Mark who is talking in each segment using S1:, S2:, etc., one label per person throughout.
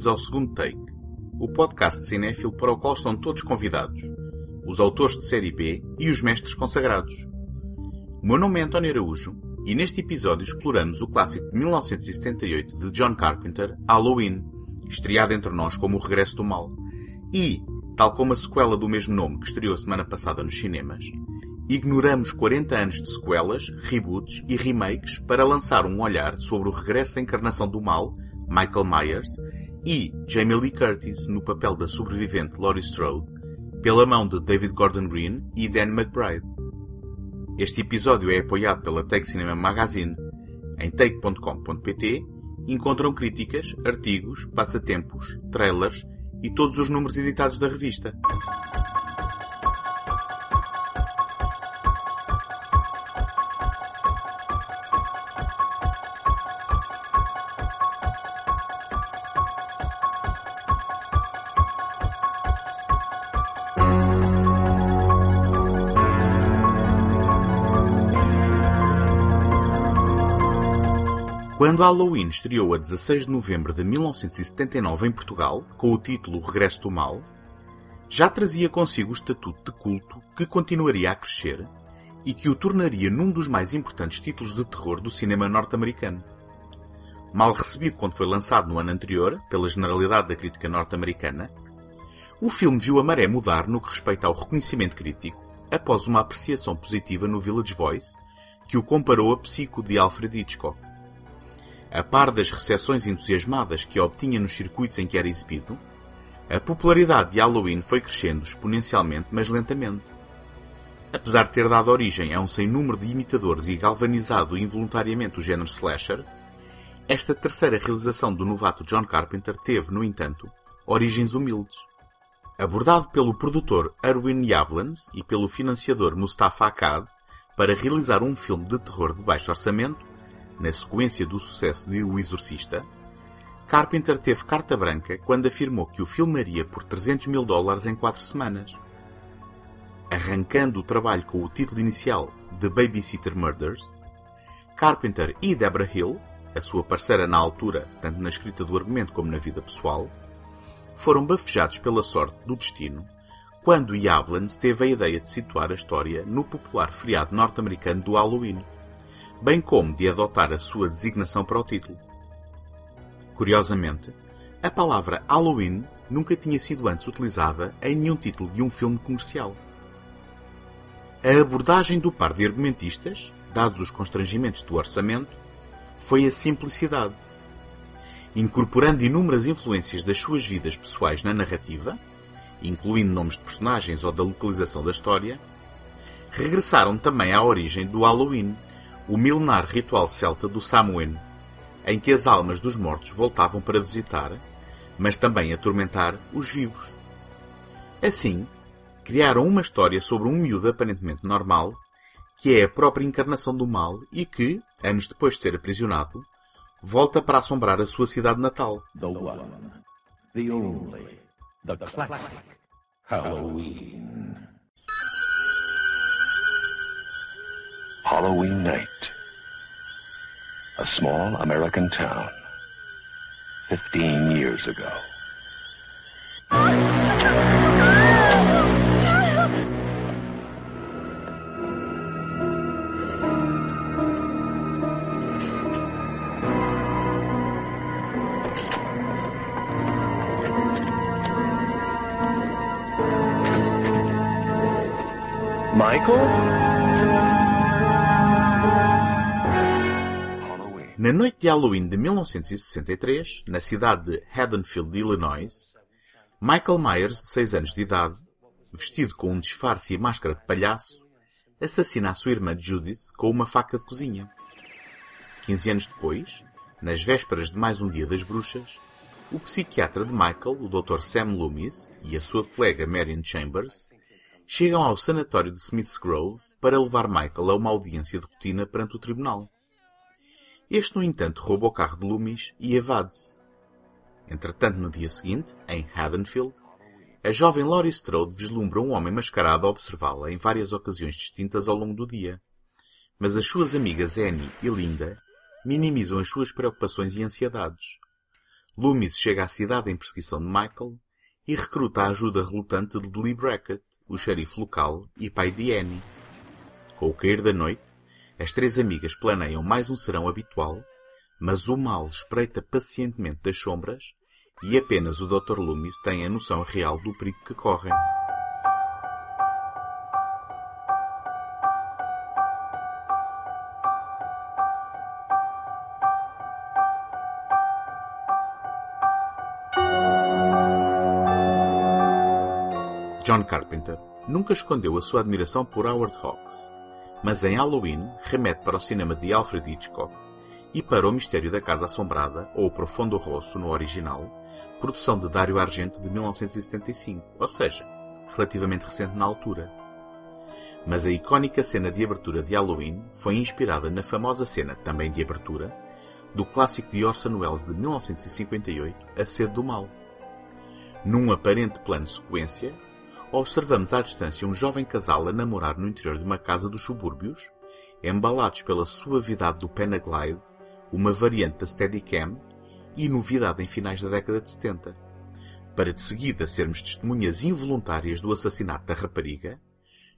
S1: Bem-vindos ao segundo take, o podcast cinéfilo para o qual estão todos convidados, os autores de série B e os mestres consagrados. O meu nome é António Araújo e neste episódio exploramos o clássico de 1978 de John Carpenter, Halloween, estreado entre nós como O Regresso do Mal, e, tal como a sequela do mesmo nome que estreou semana passada nos cinemas, ignoramos 40 anos de sequelas, reboots e remakes para lançar um olhar sobre o regresso da encarnação do mal, Michael Myers, e Jamie Lee Curtis no papel da sobrevivente Laurie Strode, pela mão de David Gordon Green e Dan McBride. Este episódio é apoiado pela Take Cinema Magazine. Em take.com.pt encontram críticas, artigos, passatempos, trailers e todos os números editados da revista. Quando Halloween estreou a 16 de novembro de 1979 em Portugal, com o título Regresso do Mal, já trazia consigo o estatuto de culto que continuaria a crescer e que o tornaria num dos mais importantes títulos de terror do cinema norte-americano. Mal recebido quando foi lançado no ano anterior, pela generalidade da crítica norte-americana, o filme viu a maré mudar no que respeita ao reconhecimento crítico após uma apreciação positiva no Village Voice, que o comparou a Psico de Alfred Hitchcock. A par das recepções entusiasmadas que obtinha nos circuitos em que era exibido, a popularidade de Halloween foi crescendo exponencialmente, mas lentamente. Apesar de ter dado origem a um sem número de imitadores e galvanizado involuntariamente o género slasher, esta terceira realização do novato John Carpenter teve, no entanto, origens humildes. Abordado pelo produtor Erwin Yablans e pelo financiador Mustafa Akkad para realizar um filme de terror de baixo orçamento, na sequência do sucesso de O Exorcista, Carpenter teve carta branca quando afirmou que o filmaria por 300 mil dólares em quatro semanas. Arrancando o trabalho com o título inicial The Babysitter Murders, Carpenter e Deborah Hill, a sua parceira na altura, tanto na escrita do argumento como na vida pessoal, foram bafejados pela sorte do destino quando Yablans teve a ideia de situar a história no popular feriado norte-americano do Halloween bem como de adotar a sua designação para o título. Curiosamente, a palavra Halloween nunca tinha sido antes utilizada em nenhum título de um filme comercial. A abordagem do par de argumentistas, dados os constrangimentos do orçamento, foi a simplicidade. Incorporando inúmeras influências das suas vidas pessoais na narrativa, incluindo nomes de personagens ou da localização da história, regressaram também à origem do Halloween, o milenar ritual celta do Samhain, em que as almas dos mortos voltavam para visitar, mas também atormentar os vivos. Assim, criaram uma história sobre um miúdo aparentemente normal, que é a própria encarnação do mal e que, anos depois de ser aprisionado, volta para assombrar a sua cidade natal.
S2: The one, the only, the classic Halloween. Halloween night. A small American town. Fifteen years ago. Michael?
S1: Na noite de Halloween de 1963, na cidade de Haddonfield, Illinois, Michael Myers, de 6 anos de idade, vestido com um disfarce e máscara de palhaço, assassina a sua irmã Judith com uma faca de cozinha. 15 anos depois, nas vésperas de mais um dia das bruxas, o psiquiatra de Michael, o Dr. Sam Loomis, e a sua colega Marion Chambers, chegam ao sanatório de Smith's Grove para levar Michael a uma audiência de rotina perante o tribunal. Este, no entanto, rouba o carro de Loomis e evade-se. Entretanto, no dia seguinte, em Haddonfield, a jovem Laurie Strode vislumbra um homem mascarado a observá-la em várias ocasiões distintas ao longo do dia. Mas as suas amigas Annie e Linda minimizam as suas preocupações e ansiedades. Loomis chega à cidade em perseguição de Michael e recruta a ajuda relutante de Lee Brackett, o xerife local e pai de Annie. Com o cair da noite, as três amigas planeiam mais um serão habitual, mas o mal espreita pacientemente das sombras e apenas o Dr. Loomis tem a noção real do perigo que correm. John Carpenter nunca escondeu a sua admiração por Howard Hawks, mas em Halloween remete para o cinema de Alfred Hitchcock e para O Mistério da Casa Assombrada, ou Profundo Rosso no original, produção de Dario Argento de 1975, ou seja, relativamente recente na altura. Mas a icónica cena de abertura de Halloween foi inspirada na famosa cena, também de abertura, do clássico de Orson Welles de 1958, A Sede do Mal. Num aparente plano sequência, observamos à distância um jovem casal a namorar no interior de uma casa dos subúrbios, embalados pela suavidade do Panaglide, uma variante da Steadicam e novidade em finais da década de 70. Para de seguida sermos testemunhas involuntárias do assassinato da rapariga,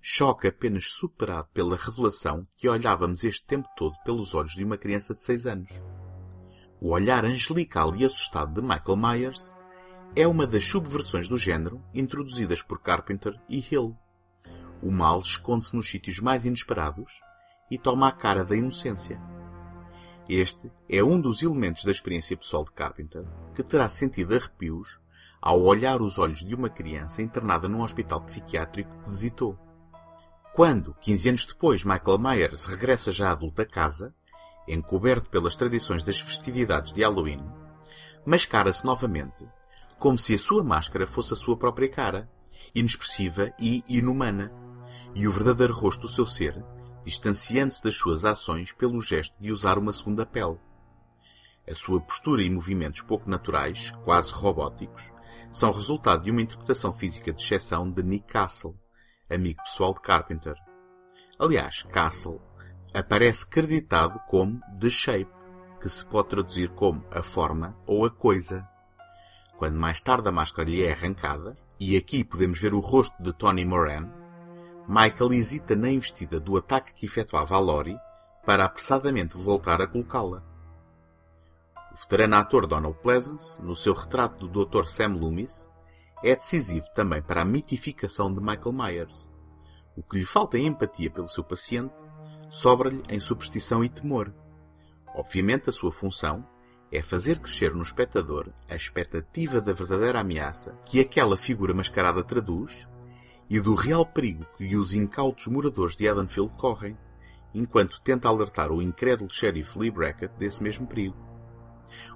S1: choque apenas superado pela revelação que olhávamos este tempo todo pelos olhos de uma criança de seis anos. O olhar angelical e assustado de Michael Myers é uma das subversões do género introduzidas por Carpenter e Hill. O mal esconde-se nos sítios mais inesperados e toma a cara da inocência. Este é um dos elementos da experiência pessoal de Carpenter que terá sentido arrepios ao olhar os olhos de uma criança internada num hospital psiquiátrico que visitou. Quando, 15 anos depois, Michael Myers regressa já adulto a casa, encoberto pelas tradições das festividades de Halloween, mascara-se novamente como se a sua máscara fosse a sua própria cara, inexpressiva e inumana, e o verdadeiro rosto do seu ser, distanciando-se das suas ações pelo gesto de usar uma segunda pele. A sua postura e movimentos pouco naturais, quase robóticos, são resultado de uma interpretação física de exceção de Nick Castle, amigo pessoal de Carpenter. Aliás, Castle aparece creditado como The Shape, que se pode traduzir como a forma ou a coisa. Quando mais tarde a máscara lhe é arrancada, e aqui podemos ver o rosto de Tony Moran, Michael hesita na investida do ataque que efetuava a Lori para apressadamente voltar a colocá-la. O veterano ator Donald Pleasance, no seu retrato do Dr. Sam Loomis, é decisivo também para a mitificação de Michael Myers. O que lhe falta em empatia pelo seu paciente sobra-lhe em superstição e temor. Obviamente a sua função é fazer crescer no espectador a expectativa da verdadeira ameaça que aquela figura mascarada traduz e do real perigo que os incautos moradores de Haddonfield correm, enquanto tenta alertar o incrédulo xerife Lee Brackett desse mesmo perigo.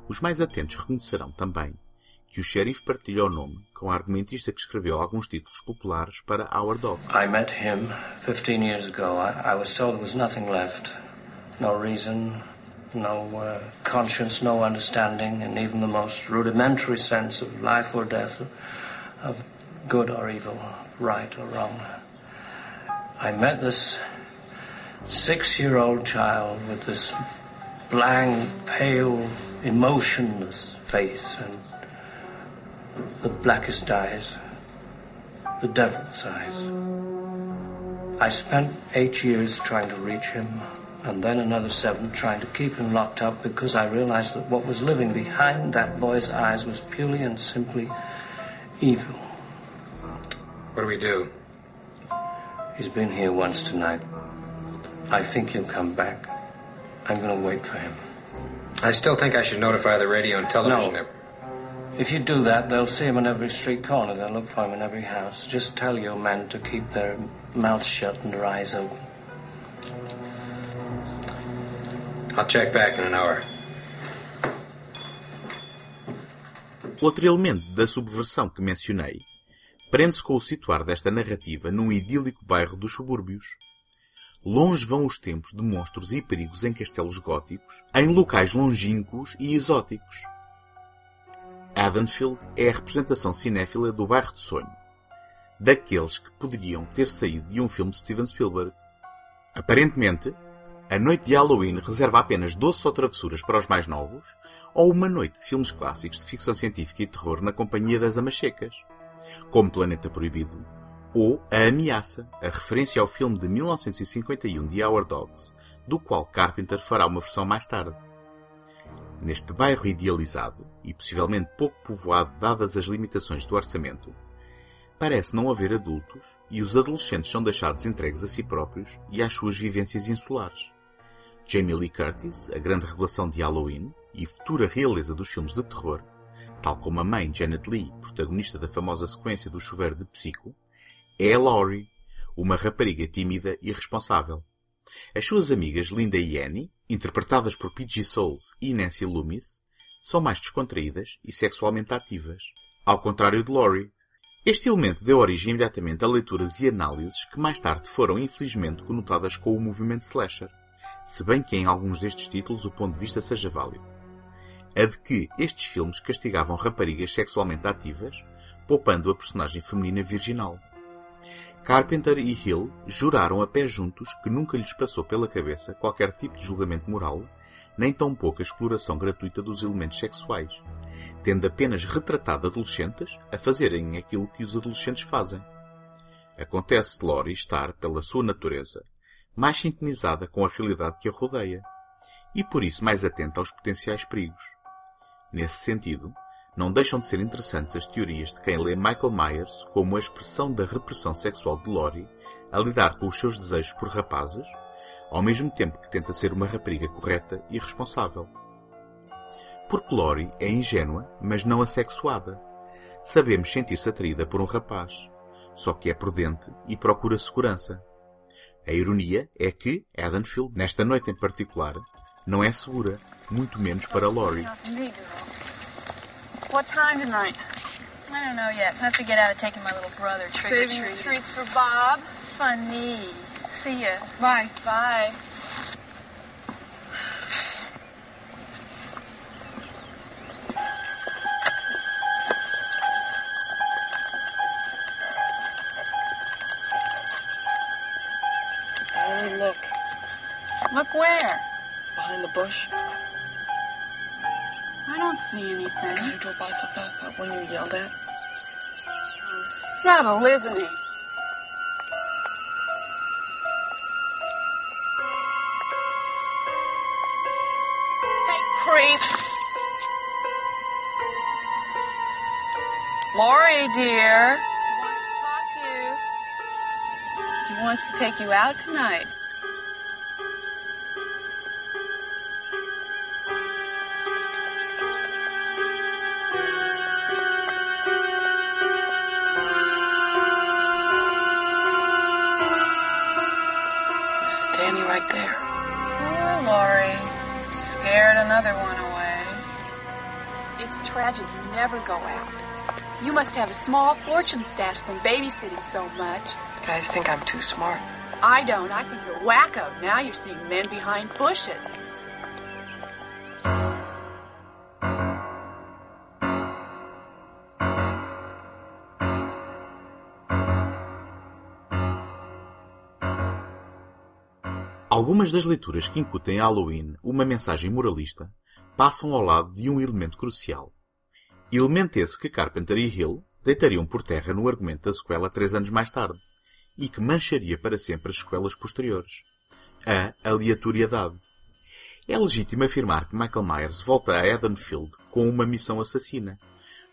S1: Os mais atentos reconhecerão também que o xerife partilha o nome com a argumentista que escreveu alguns títulos populares para Our Dog.
S3: I met him 15 years ago. I, was told there was nothing left. No reason, no uh, conscience, no understanding, and even the most rudimentary sense of life or death, of good or evil, right or wrong. I met this six year old child with this blank, pale, emotionless face and the blackest eyes, the devil's eyes. I spent eight years trying to reach him and then another seven trying to keep him locked up because I realized that what was living behind that boy's eyes was purely and simply evil.
S4: What do we do?
S3: He's been here once tonight. I think he'll come back. I'm going to wait for him.
S4: I still think I should notify the radio and television.
S3: No. If you do that, they'll see him on every street corner. They'll look for him in every house. Just tell your men to keep their mouths shut and their eyes open.
S4: I'll check back in an hour.
S1: Outro elemento da subversão que mencionei prende-se com o situar desta narrativa num idílico bairro dos subúrbios. Longe vão os tempos de monstros e perigos em castelos góticos, em locais longínquos e exóticos. Haddonfield é a representação cinéfila do bairro de sonho, daqueles que poderiam ter saído de um filme de Steven Spielberg. Aparentemente, a noite de Halloween reserva apenas doces ou travessuras para os mais novos, ou uma noite de filmes clássicos de ficção científica e terror na companhia das amachecas, como Planeta Proibido, ou A Ameaça, a referência ao filme de 1951 de Our Dogs, do qual Carpenter fará uma versão mais tarde. Neste bairro idealizado, e possivelmente pouco povoado dadas as limitações do orçamento, parece não haver adultos e os adolescentes são deixados entregues a si próprios e às suas vivências insulares. Jamie Lee Curtis, a grande revelação de Halloween e futura realeza dos filmes de terror, tal como a mãe Janet Lee, protagonista da famosa sequência do chuveiro de Psico, é Laurie, uma rapariga tímida e responsável. As suas amigas Linda e Annie, interpretadas por P.G. Souls e Nancy Loomis, são mais descontraídas e sexualmente ativas, ao contrário de Laurie. Este elemento deu origem imediatamente a leituras e análises que mais tarde foram infelizmente conotadas com o movimento slasher, se bem que em alguns destes títulos o ponto de vista seja válido. A de que estes filmes castigavam raparigas sexualmente ativas, poupando a personagem feminina virginal. Carpenter e Hill juraram a pé juntos que nunca lhes passou pela cabeça qualquer tipo de julgamento moral, nem tão pouca exploração gratuita dos elementos sexuais, tendo apenas retratado adolescentes a fazerem aquilo que os adolescentes fazem. Acontece Lori estar, pela sua natureza, mais sintonizada com a realidade que a rodeia, e por isso mais atenta aos potenciais perigos. Nesse sentido, não deixam de ser interessantes as teorias de quem lê Michael Myers como a expressão da repressão sexual de Lori a lidar com os seus desejos por rapazes, ao mesmo tempo que tenta ser uma rapariga correta e responsável. Porque Lori é ingênua, mas não assexuada. Sabemos sentir-se atraída por um rapaz, só que é prudente e procura segurança. A ironia é que Edenfield, nesta noite em particular, não é segura, muito menos para Lori.
S5: What time tonight?
S6: I don't know yet. I have to get out of taking my little brother trick or
S5: Saving treats for Bob.
S6: Funny. See ya.
S5: Bye.
S6: Bye. Subtle, isn't he? Creep. Lori, dear. He wants to talk to you. He wants to take you out tonight.
S7: Tragic you never go out. You must have a small fortune stashed from babysitting so much.
S5: You guys think I'm too smart.
S7: I don't. I think you're wacko. Now you're seeing men behind bushes.
S1: Algumas das leituras que incutem a Halloween uma mensagem moralista passam ao lado de um elemento crucial. Elemento esse que Carpenter e Hill deitariam por terra no argumento da sequela três anos mais tarde, e que mancharia para sempre as sequelas posteriores. A aleatoriedade. É legítimo afirmar que Michael Myers volta a Edenfield com uma missão assassina,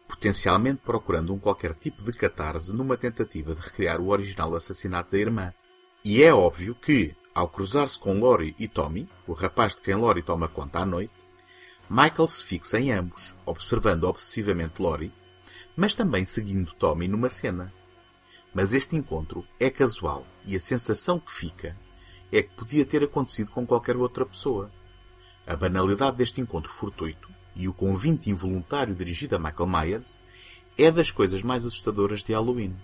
S1: potencialmente procurando um qualquer tipo de catarse numa tentativa de recriar o original assassinato da irmã. E é óbvio que, ao cruzar-se com Lori e Tommy, o rapaz de quem Lori toma conta à noite, Michael se fixa em ambos, observando obsessivamente Lori, mas também seguindo Tommy numa cena. Mas este encontro é casual e a sensação que fica é que podia ter acontecido com qualquer outra pessoa. A banalidade deste encontro fortuito e o convite involuntário dirigido a Michael Myers é das coisas mais assustadoras de Halloween.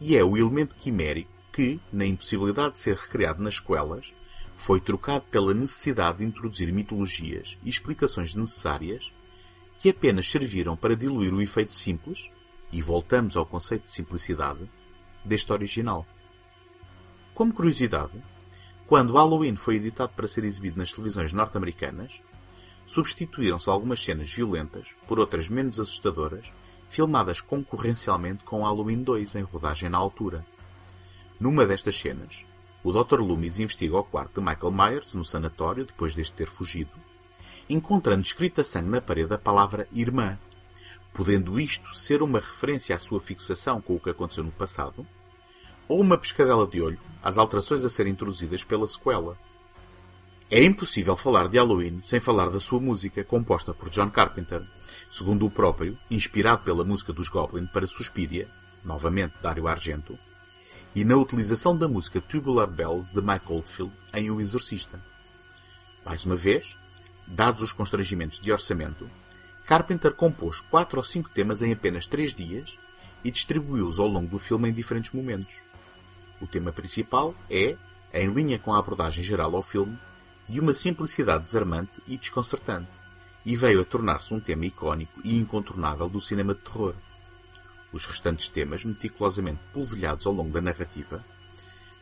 S1: E é o elemento quimérico que, na impossibilidade de ser recriado nas sequelas, foi trocado pela necessidade de introduzir mitologias e explicações necessárias que apenas serviram para diluir o efeito simples, e voltamos ao conceito de simplicidade, deste original. Como curiosidade, Quando Halloween foi editado para ser exibido nas televisões norte-americanas, substituíram-se algumas cenas violentas por outras menos assustadoras, filmadas concorrencialmente com Halloween 2 em rodagem na altura. Numa destas cenas, o Dr. Loomis investiga o quarto de Michael Myers no sanatório depois deste ter fugido, encontrando escrita a sangue na parede a palavra irmã, podendo isto ser uma referência à sua fixação com o que aconteceu no passado, ou uma pescadela de olho às alterações a serem introduzidas pela sequela. É impossível falar de Halloween sem falar da sua música, composta por John Carpenter, segundo o próprio, inspirado pela música dos Goblin para Suspiria, novamente Dario Argento, e na utilização da música Tubular Bells de Mike Oldfield em O Exorcista. Mais uma vez, dados os constrangimentos de orçamento, Carpenter compôs quatro ou cinco temas em apenas três dias e distribuiu-os ao longo do filme em diferentes momentos. O tema principal é, em linha com a abordagem geral ao filme, de uma simplicidade desarmante e desconcertante, e veio a tornar-se um tema icónico e incontornável do cinema de terror. Os restantes temas, meticulosamente polvilhados ao longo da narrativa,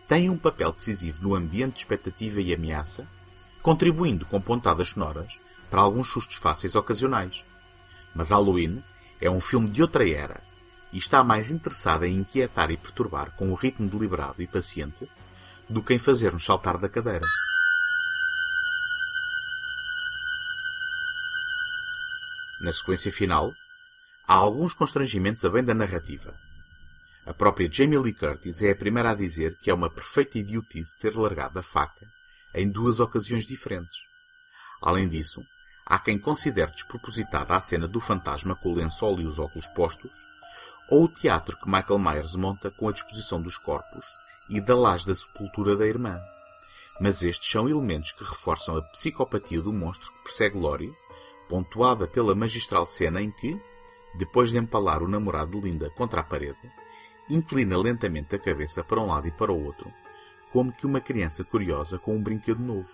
S1: têm um papel decisivo no ambiente de expectativa e ameaça, contribuindo com pontadas sonoras para alguns sustos fáceis ocasionais. Mas Halloween é um filme de outra era e está mais interessado em inquietar e perturbar com um ritmo deliberado e paciente do que em fazer-nos saltar da cadeira. Na sequência final, há alguns constrangimentos a bem da narrativa. A própria Jamie Lee Curtis é a primeira a dizer que é uma perfeita idiotice ter largado a faca em duas ocasiões diferentes. Além disso, há quem considere despropositada a cena do fantasma com o lençol e os óculos postos, ou o teatro que Michael Myers monta com a disposição dos corpos e da laje da sepultura da irmã. Mas estes são elementos que reforçam a psicopatia do monstro que persegue Lori, pontuada pela magistral cena em que, depois de empalar o namorado de Linda contra a parede, inclina lentamente a cabeça para um lado e para o outro, como que uma criança curiosa com um brinquedo novo.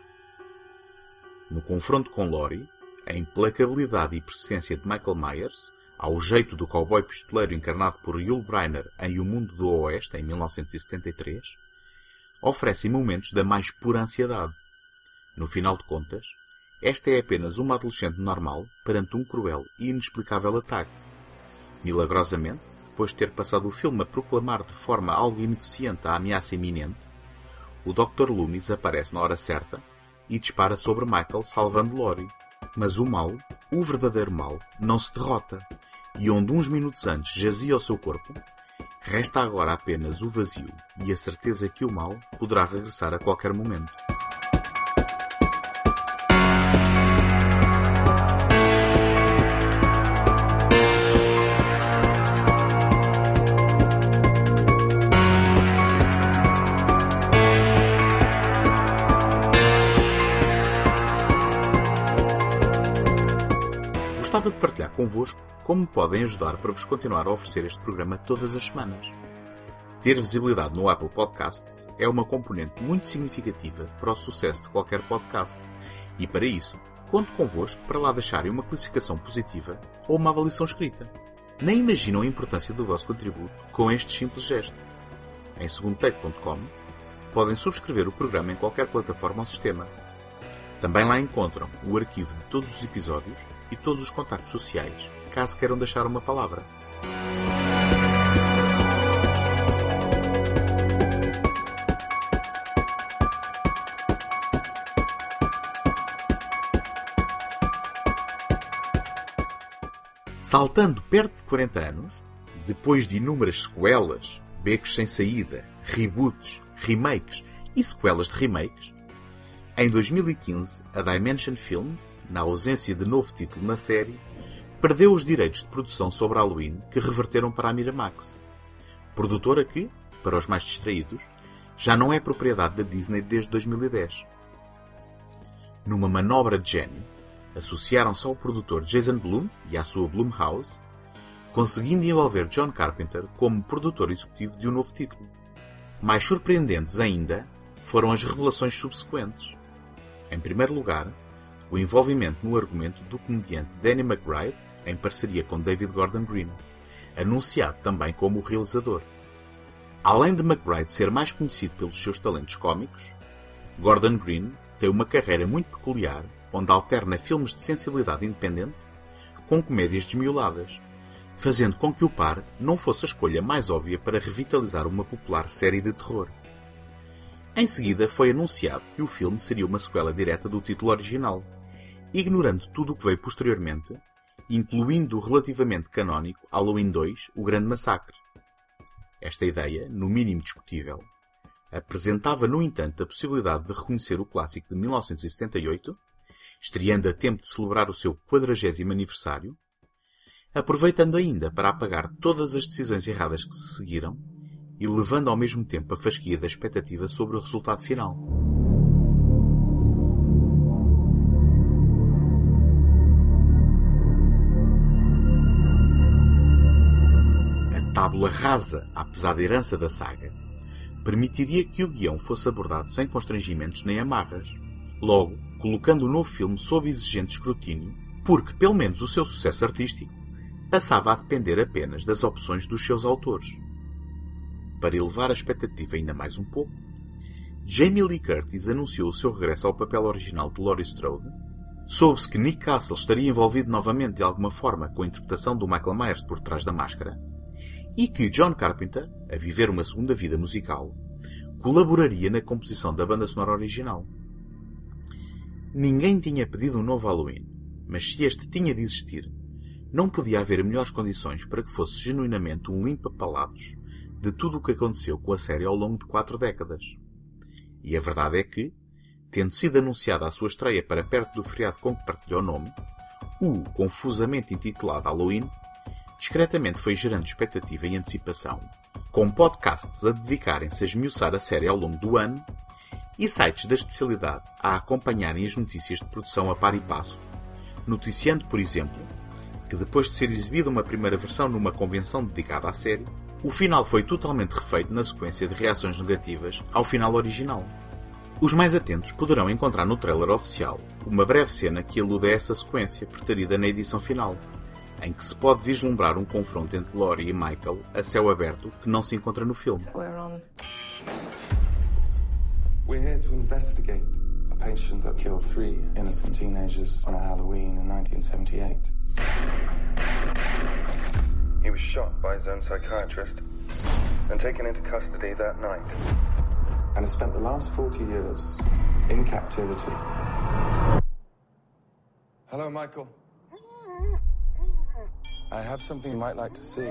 S1: No confronto com Lori, a implacabilidade e persistência de Michael Myers, ao jeito do cowboy pistoleiro encarnado por Yul Brynner em O Mundo do Oeste, em 1973, oferecem momentos da mais pura ansiedade. No final de contas, esta é apenas uma adolescente normal perante um cruel e inexplicável ataque. Milagrosamente, depois de ter passado o filme a proclamar de forma algo ineficiente a ameaça iminente, o Dr. Loomis aparece na hora certa e dispara sobre Michael, salvando Lori. Mas o mal, o verdadeiro mal, não se derrota, e onde uns minutos antes jazia o seu corpo, resta agora apenas o vazio e a certeza que o mal poderá regressar a qualquer momento. Partilhar convosco como me podem ajudar para vos continuar a oferecer este programa todas as semanas. Ter visibilidade no Apple Podcasts é uma componente muito significativa para o sucesso de qualquer podcast e para isso conto convosco para lá deixarem uma classificação positiva ou uma avaliação escrita. Nem imaginam a importância do vosso contributo com este simples gesto. Em segundotake.com podem subscrever o programa em qualquer plataforma ou sistema. Também lá encontram o arquivo de todos os episódios e todos os contactos sociais, caso queiram deixar uma palavra. Saltando perto de 40 anos, depois de inúmeras sequelas, becos sem saída, reboots, remakes e sequelas de remakes, em 2015, a Dimension Films, na ausência de novo título na série, perdeu os direitos de produção sobre Halloween que reverteram para a Miramax. Produtora que, para os mais distraídos, já não é propriedade da Disney desde 2010. Numa manobra de gênio, associaram-se ao produtor Jason Blum e à sua Blumhouse, conseguindo envolver John Carpenter como produtor executivo de um novo título. Mais surpreendentes ainda foram as revelações subsequentes. Em primeiro lugar, o envolvimento no argumento do comediante Danny McBride, em parceria com David Gordon Green, anunciado também como o realizador. Além de McBride ser mais conhecido pelos seus talentos cómicos, Gordon Green tem uma carreira muito peculiar, onde alterna filmes de sensibilidade independente com comédias desmioladas, fazendo com que o par não fosse a escolha mais óbvia para revitalizar uma popular série de terror. Em seguida foi anunciado que o filme seria uma sequela direta do título original, ignorando tudo o que veio posteriormente, incluindo o relativamente canónico Halloween 2, O Grande Massacre. Esta ideia, no mínimo discutível, apresentava, no entanto, a possibilidade de reconhecer o clássico de 1978, estreando a tempo de celebrar o seu 40 aniversário, aproveitando ainda para apagar todas as decisões erradas que se seguiram e levando ao mesmo tempo a fasquia da expectativa sobre o resultado final. A tábula rasa à pesada herança da saga permitiria que o guião fosse abordado sem constrangimentos nem amarras, logo colocando o novo filme sob exigente escrutínio, porque, pelo menos, o seu sucesso artístico passava a depender apenas das opções dos seus autores. Para elevar a expectativa ainda mais um pouco, Jamie Lee Curtis anunciou o seu regresso ao papel original de Laurie Strode, soube-se que Nick Castle estaria envolvido novamente de alguma forma com a interpretação do Michael Myers por trás da máscara, e que John Carpenter, a viver uma segunda vida musical, colaboraria na composição da banda sonora original. Ninguém tinha pedido um novo Halloween, mas se este tinha de existir, não podia haver melhores condições para que fosse genuinamente um limpa-palatos de tudo o que aconteceu com a série ao longo de quatro décadas. E a verdade é que, tendo sido anunciada a sua estreia para perto do feriado com que partilhou o nome, o confusamente intitulado Halloween, discretamente foi gerando expectativa e antecipação, com podcasts a dedicarem-se a esmiuçar a série ao longo do ano e sites da especialidade a acompanharem as notícias de produção a par e passo, noticiando, por exemplo, que depois de ser exibida uma primeira versão numa convenção dedicada à série, o final foi totalmente refeito na sequência de reações negativas ao final original. Os mais atentos poderão encontrar no trailer oficial uma breve cena que alude a essa sequência preterida na edição final, em que se pode vislumbrar um confronto entre Laurie e Michael a céu aberto que não se encontra no filme.
S8: We're on.
S9: We're here to investigate a patient that killed three innocent teenagers on a Halloween in 1978. He was shot by his own psychiatrist and taken into custody that night. And has spent the last 40 years in captivity. Hello, Michael. I have something you might like to see.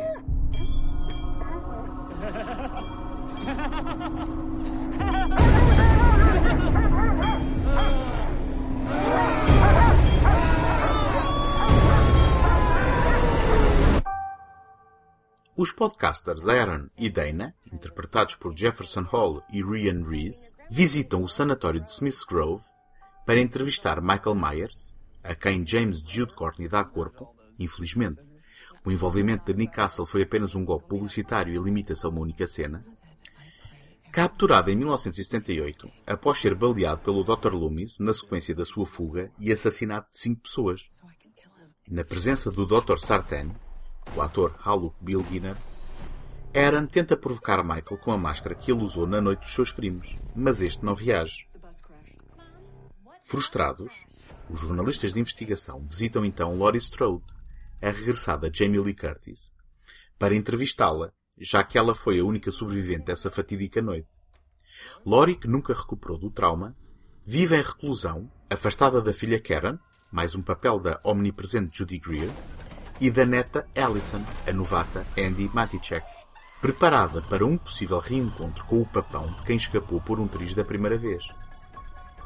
S1: Os podcasters Aaron e Dana, interpretados por Jefferson Hall e Ryan Reese, visitam o sanatório de Smith's Grove para entrevistar Michael Myers, a quem James Jude Courtney dá corpo, infelizmente. O envolvimento de Nick Castle foi apenas um golpe publicitário e limita-se a uma única cena. Capturado em 1978, após ser baleado pelo Dr. Loomis na sequência da sua fuga e assassinato de cinco pessoas. Na presença do Dr. Sartain, o ator Haluk Bilginer, Aaron tenta provocar Michael com a máscara que ele usou na noite dos seus crimes, mas este não reage. Frustrados, os jornalistas de investigação visitam então Laurie Strode, a regressada Jamie Lee Curtis, para entrevistá-la, já que ela foi a única sobrevivente dessa fatídica noite. Laurie, que nunca recuperou do trauma, vive em reclusão, afastada da filha Karen, mais um papel da omnipresente Judy Greer, e da neta Allison, a novata Andy Matichek, preparada para um possível reencontro com o papão de quem escapou por um triz da primeira vez.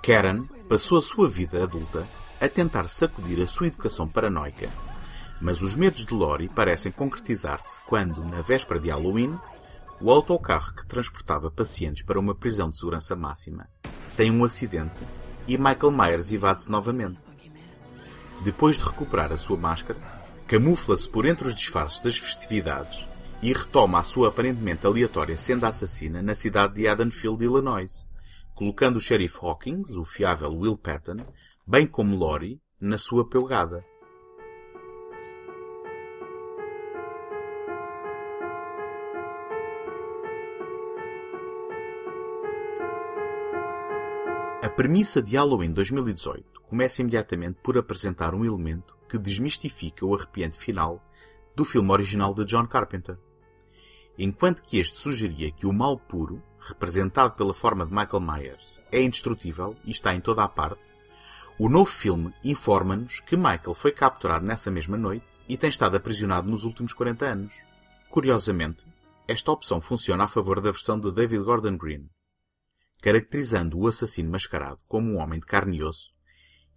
S1: Karen passou a sua vida adulta a tentar sacudir a sua educação paranoica, mas os medos de Lori parecem concretizar-se quando, na véspera de Halloween, o autocarro que transportava pacientes para uma prisão de segurança máxima tem um acidente e Michael Myers evade-se novamente. Depois de recuperar a sua máscara, camufla-se por entre os disfarces das festividades e retoma a sua aparentemente aleatória senda assassina na cidade de Haddonfield, Illinois, colocando o xerife Hawkins, o fiável Will Patton, bem como Laurie, na sua pelgada. premissa de Halloween 2018 começa imediatamente por apresentar um elemento que desmistifica o arrepiante final do filme original de John Carpenter. Enquanto que este sugeria que o mal puro, representado pela forma de Michael Myers, é indestrutível e está em toda a parte, o novo filme informa-nos que Michael foi capturado nessa mesma noite e tem estado aprisionado nos últimos 40 anos. Curiosamente, esta opção funciona a favor da versão de David Gordon Green, caracterizando o assassino mascarado como um homem de carne e osso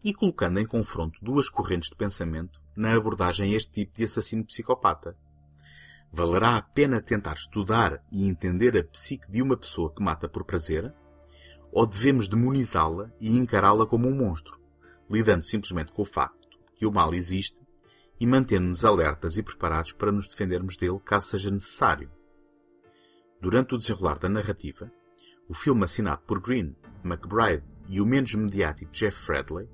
S1: e colocando em confronto duas correntes de pensamento na abordagem a este tipo de assassino psicopata. Valerá a pena tentar estudar e entender a psique de uma pessoa que mata por prazer? Ou devemos demonizá-la e encará-la como um monstro, lidando simplesmente com o facto que o mal existe e mantendo-nos alertas e preparados para nos defendermos dele caso seja necessário? Durante o desenrolar da narrativa, o filme assinado por Green, McBride e o menos mediático Jeff Fredley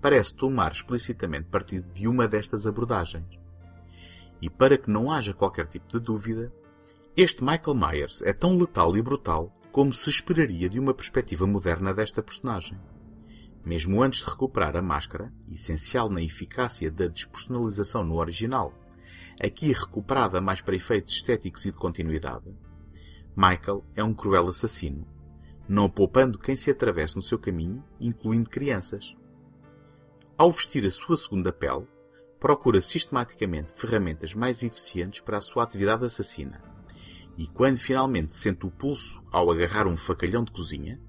S1: parece tomar explicitamente partido de uma destas abordagens. E para que não haja qualquer tipo de dúvida, este Michael Myers é tão letal e brutal como se esperaria de uma perspectiva moderna desta personagem. Mesmo antes de recuperar a máscara, essencial na eficácia da despersonalização no original, aqui recuperada mais para efeitos estéticos e de continuidade, Michael é um cruel assassino, não poupando quem se atravessa no seu caminho, incluindo crianças. Ao vestir a sua segunda pele, procura sistematicamente ferramentas mais eficientes para a sua atividade assassina. E quando finalmente sente o pulso ao agarrar um facalhão de cozinha,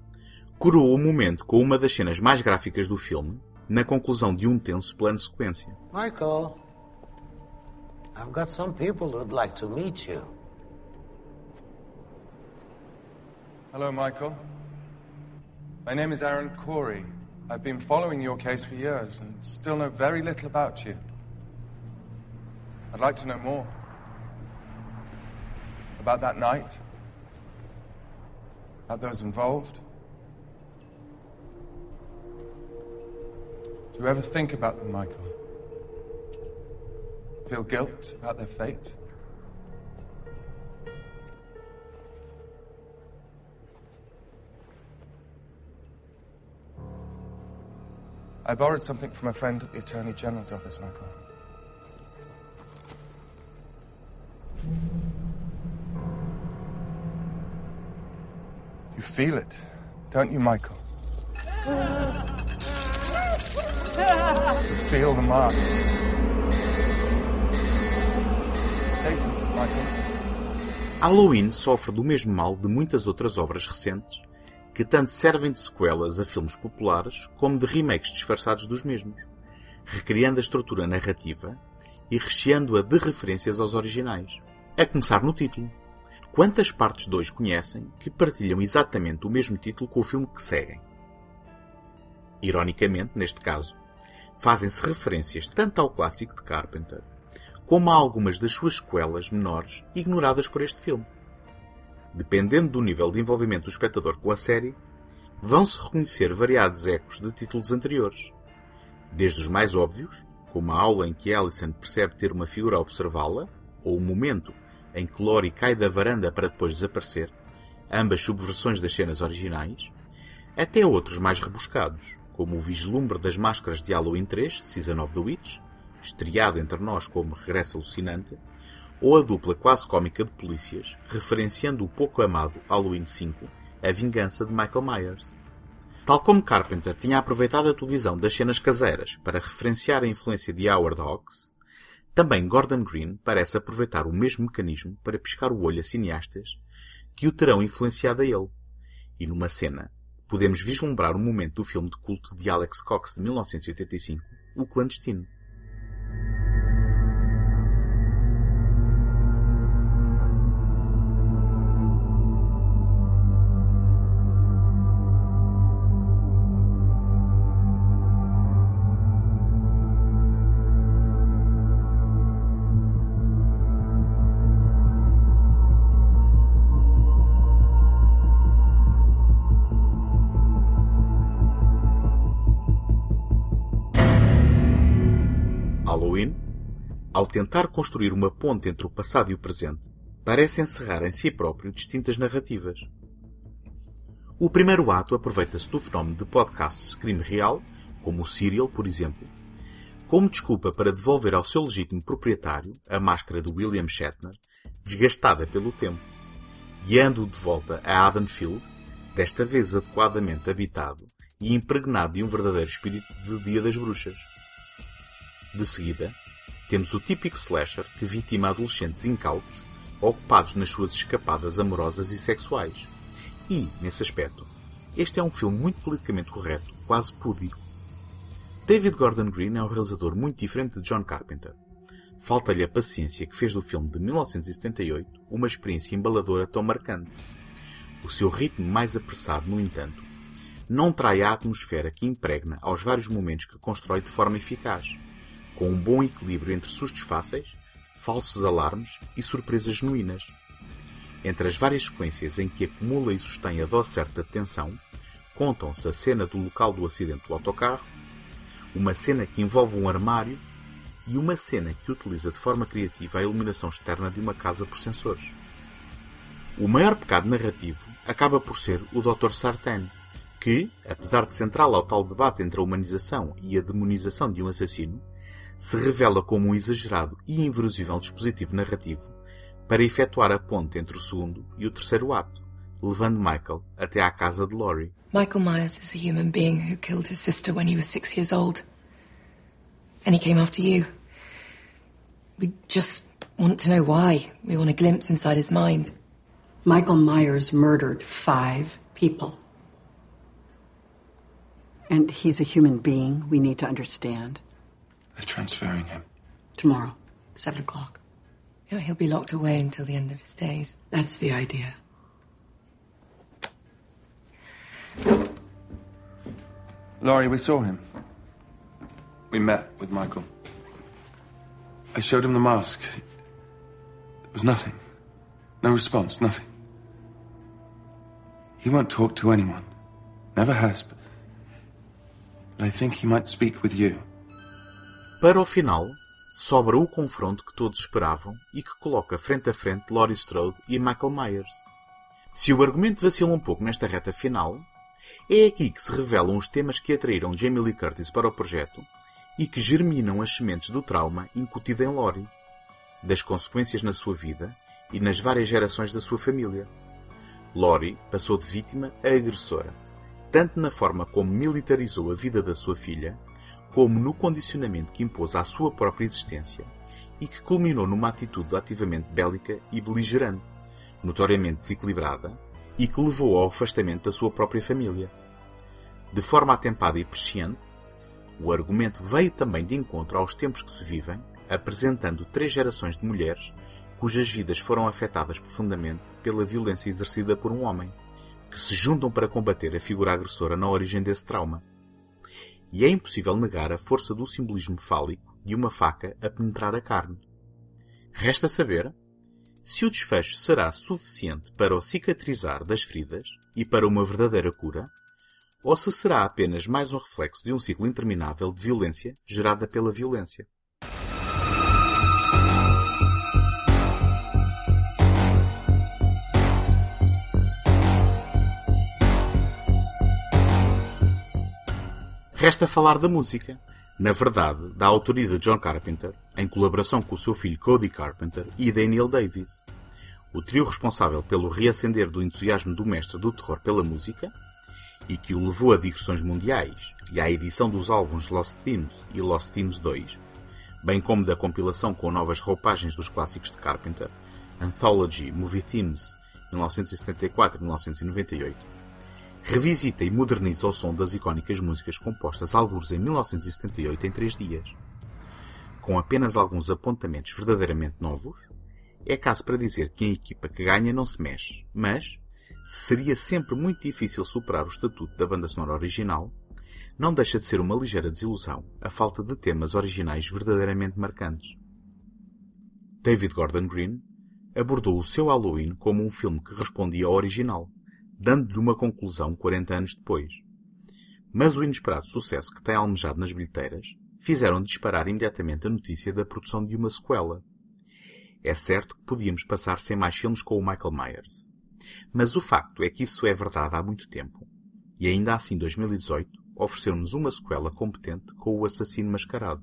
S1: coroa o momento com uma das cenas mais gráficas do filme, na conclusão de um tenso plano sequência.
S8: Michael, I've got some people who'd like to meet you.
S9: Hello, Michael. My name is Aaron Corey. I've been following your case for years and still know very little about you. I'd like to know more. About that night? About those involved? Do you ever think about them, Michael? Feel guilt about their fate? I borrowed something from a friend at the Attorney General's office, Michael. You feel it, don't you, Michael? You feel the marks. Michael.
S1: Halloween sofre do mesmo mal de muitas outras obras recentes que tanto servem de sequelas a filmes populares como de remakes disfarçados dos mesmos, recriando a estrutura narrativa e recheando-a de referências aos originais. A começar no título. Quantas partes dois conhecem que partilham exatamente o mesmo título com o filme que seguem? Ironicamente, neste caso, fazem-se referências tanto ao clássico de Carpenter como a algumas das suas sequelas menores ignoradas por este filme. Dependendo do nível de envolvimento do espectador com a série, vão-se reconhecer variados ecos de títulos anteriores, desde os mais óbvios, como a aula em que Allison percebe ter uma figura a observá-la, ou o momento em que Lori cai da varanda para depois desaparecer, ambas subversões das cenas originais, até outros mais rebuscados, como o vislumbre das máscaras de Halloween 3, Season of the Witch, estreado entre nós como regresso alucinante, ou a dupla quase cómica de polícias, referenciando o pouco amado Halloween 5, A Vingança de Michael Myers. Tal como Carpenter tinha aproveitado a televisão das cenas caseiras para referenciar a influência de Howard Hawks, também Gordon Green parece aproveitar o mesmo mecanismo para piscar o olho a cineastas que o terão influenciado a ele. E numa cena, podemos vislumbrar um momento do filme de culto de Alex Cox de 1985, O Clandestino. Ao tentar construir uma ponte entre o passado e o presente, parece encerrar em si próprio distintas narrativas. O primeiro ato aproveita-se do fenómeno de podcasts de crime real, como o Serial, por exemplo, como desculpa para devolver ao seu legítimo proprietário a máscara de William Shatner, desgastada pelo tempo, guiando-o de volta a Haddonfield, desta vez adequadamente habitado e impregnado de um verdadeiro espírito de Dia das Bruxas. De seguida, temos o típico slasher que vitima adolescentes incautos, ocupados nas suas escapadas amorosas e sexuais. E, nesse aspecto, este é um filme muito politicamente correto, quase púdico. David Gordon Green é um realizador muito diferente de John Carpenter. Falta-lhe a paciência que fez do filme de 1978 uma experiência embaladora tão marcante. O seu ritmo mais apressado, no entanto, não trai a atmosfera que impregna aos vários momentos que constrói de forma eficaz, com um bom equilíbrio entre sustos fáceis, falsos alarmes e surpresas genuínas. Entre as várias sequências em que acumula e sustém a dose certa de tensão, contam-se a cena do local do acidente do autocarro, uma cena que envolve um armário e uma cena que utiliza de forma criativa a iluminação externa de uma casa por sensores. O maior pecado narrativo acaba por ser o Dr. Sartain, que, apesar de central ao tal debate entre a humanização e a demonização de um assassino, se revela como um exagerado e inverosível dispositivo narrativo para efetuar a ponte entre o segundo e o terceiro ato, levando Michael até à casa de Laurie.
S10: Michael Myers is a human being who killed his sister when he was six years old. And he came after you. We just want to know why. We want a glimpse inside his mind.
S11: Michael Myers murdered five people. And he's a human being we need to understand.
S9: They're transferring him.
S11: Tomorrow, seven o'clock.
S10: You know, he'll be locked away until the end of his days.
S11: That's the idea.
S9: Laurie, we saw him. We met with Michael. I showed him the mask. It was nothing. No response, nothing. He won't talk to anyone. Never has, but, but I think he might speak with you.
S1: Para o final, sobra o confronto que todos esperavam e que coloca frente a frente Laurie Strode e Michael Myers. Se o argumento vacila um pouco nesta reta final, é aqui que se revelam os temas que atraíram Jamie Lee Curtis para o projeto e que germinam as sementes do trauma incutido em Laurie, das consequências na sua vida e nas várias gerações da sua família. Laurie passou de vítima a agressora, tanto na forma como militarizou a vida da sua filha, como no condicionamento que impôs à sua própria existência e que culminou numa atitude ativamente bélica e beligerante, notoriamente desequilibrada e que levou ao afastamento da sua própria família. De forma atempada e presciente, o argumento veio também de encontro aos tempos que se vivem, apresentando três gerações de mulheres cujas vidas foram afetadas profundamente pela violência exercida por um homem, que se juntam para combater a figura agressora na origem desse trauma. E é impossível negar a força do simbolismo fálico de uma faca a penetrar a carne. Resta saber se o desfecho será suficiente para o cicatrizar das feridas e para uma verdadeira cura, ou se será apenas mais um reflexo de um ciclo interminável de violência gerada pela violência. Resta falar da música. Na verdade, da autoria de John Carpenter, em colaboração com o seu filho Cody Carpenter e Daniel Davis. O trio responsável pelo reacender do entusiasmo do mestre do terror pela música, e que o levou a digressões mundiais e à edição dos álbuns Lost Themes e Lost Themes 2, bem como da compilação com novas roupagens dos clássicos de Carpenter, Anthology Movie Themes 1974 e 1998, revisita e moderniza o som das icónicas músicas compostas alguns em 1978 em três dias. Com apenas alguns apontamentos verdadeiramente novos, é caso para dizer que a equipa que ganha não se mexe, mas, se seria sempre muito difícil superar o estatuto da banda sonora original, não deixa de ser uma ligeira desilusão a falta de temas originais verdadeiramente marcantes. David Gordon Green abordou o seu Halloween como um filme que respondia ao original, dando-lhe uma conclusão 40 anos depois. Mas o inesperado sucesso que tem almejado nas bilheteiras fizeram disparar imediatamente a notícia da produção de uma sequela. É certo que podíamos passar sem mais filmes com o Michael Myers. Mas o facto é que isso é verdade há muito tempo. E ainda assim, 2018, ofereceu-nos uma sequela competente com o assassino mascarado.